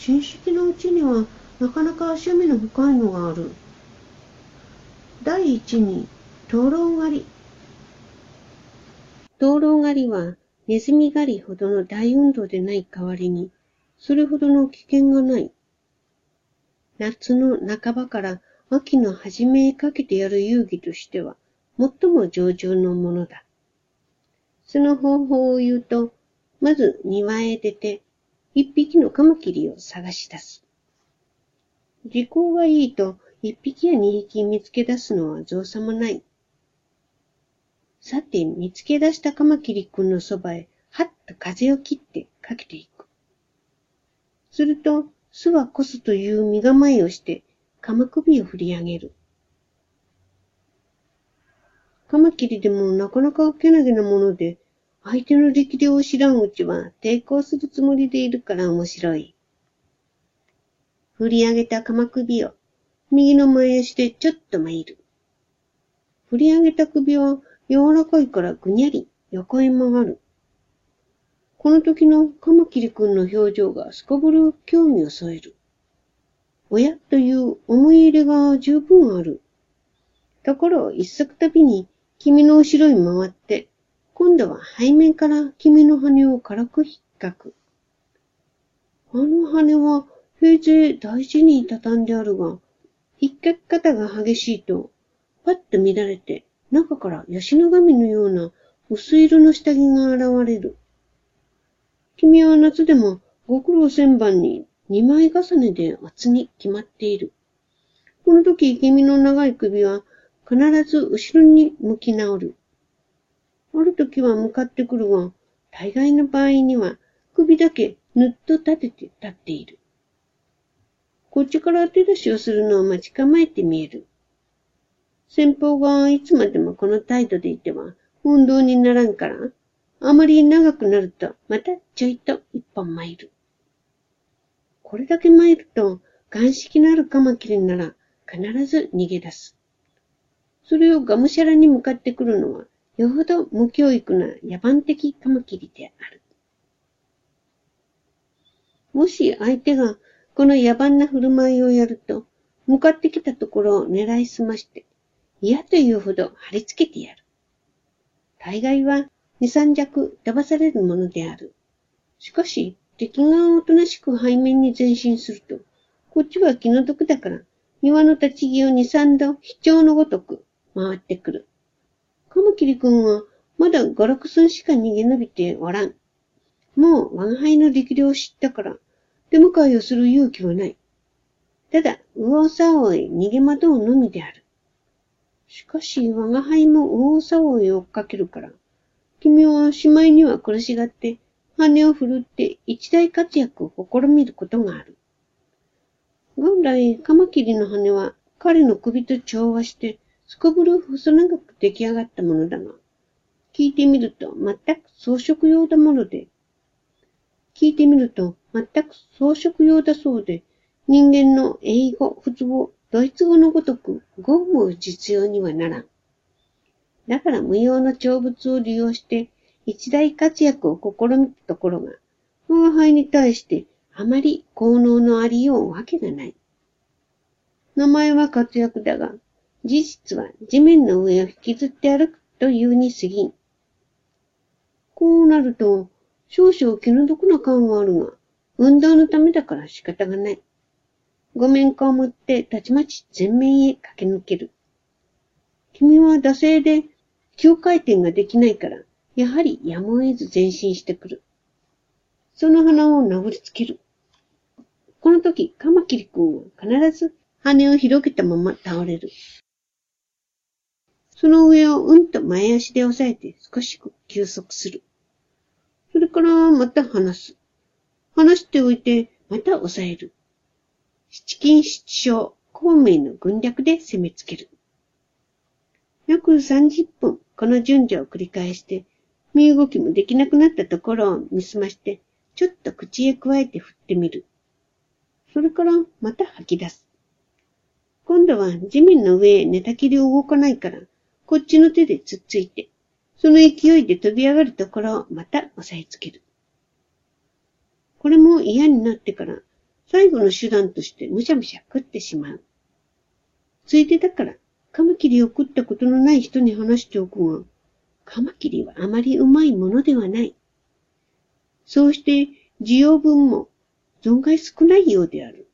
新式のうちにはなかなか趣味の深いのがある。第一に、灯籠狩り。灯籠狩りはネズミ狩りほどの大運動でない代わりに、それほどの危険がない。夏の半ばから秋の初めへかけてやる遊戯としては、最も上々のものだ。その方法を言うと、まず庭へ出て、一匹のカマキリを探し出す。時効がいいと、一匹や二匹見つけ出すのは造作もない。さて、見つけ出したカマキリ君のそばへ、はっと風を切ってかけていく。すると、巣はこすという身構えをして、カマ首を振り上げる。カマキリでもなかなか受けなげなもので、相手の力量を知らんうちは抵抗するつもりでいるから面白い。振り上げた鎌首を右の前足でちょっと参る。振り上げた首は柔らかいからぐにゃり横へ曲がる。この時のカマキリ君の表情がすこぶる興味を添える。親という思い入れが十分ある。ところを一足たびに君の後ろに回って、今度は背面から君の羽を軽く引っかく。あの羽は平勢大事に畳んであるが、引っかき方が激しいと、パッと乱れて、中からヤシの神のような薄色の下着が現れる。君は夏でもご苦労千番に二枚重ねで厚に決まっている。この時君の長い首は必ず後ろに向き直る。ある時は向かってくるが、大概の場合には首だけぬっと立てて立っている。こっちから手出しをするのを待ち構えて見える。先方がいつまでもこの態度でいては運動にならんから、あまり長くなるとまたちょいと一本参る。これだけ参ると、岩式のあるカマキリなら必ず逃げ出す。それをがむしゃらに向かってくるのは、よほど無教育な野蛮的カマキリである。もし相手がこの野蛮な振る舞いをやると、向かってきたところを狙いすまして、嫌というほど貼り付けてやる。大概は二三弱飛ばされるものである。しかし、敵がおとなしく背面に前進すると、こっちは気の毒だから、庭の立ち木を二三度、非調のごとく回ってくる。カマキリ君は、まだ五六寸しか逃げ延びておらん。もう、我が輩の力量を知ったから、出迎えをする勇気はない。ただ、右往左往へ逃げ惑うのみである。しかし、我が輩も右往左往へ追っかけるから、君はしまいには苦しがって、羽を振るって一大活躍を試みることがある。本来、カマキリの羽は彼の首と調和して、すこぶる細長く出来上がったものだが、聞いてみると全く装飾用だもので、聞いてみると全く装飾用だそうで、人間の英語、仏語、ドイツ語のごとく、語も実用にはならん。だから無用の長物を利用して、一大活躍を試みたところが、我が輩に対してあまり効能のありようわけがない。名前は活躍だが、事実は地面の上を引きずって歩くというに過ぎん。こうなると、少々気の毒な感はあるが、運動のためだから仕方がない。ご面かを持ってたちまち前面へ駆け抜ける。君は惰性で急回転ができないから、やはりやむを得ず前進してくる。その鼻を殴りつける。この時、カマキリ君は必ず羽を広げたまま倒れる。その上をうんと前足で押さえて少し休息する。それからまた離す。離しておいてまた押さえる。七金七章、孔明の軍略で攻めつける。約30分、この順序を繰り返して、身動きもできなくなったところを見すまして、ちょっと口へ加えて振ってみる。それからまた吐き出す。今度は地面の上へ寝たきり動かないから、こっちの手でつっついて、その勢いで飛び上がるところをまた押さえつける。これも嫌になってから、最後の手段としてむしゃむしゃ食ってしまう。ついでだから、カマキリを食ったことのない人に話しておくが、カマキリはあまりうまいものではない。そうして、需要分も存外少ないようである。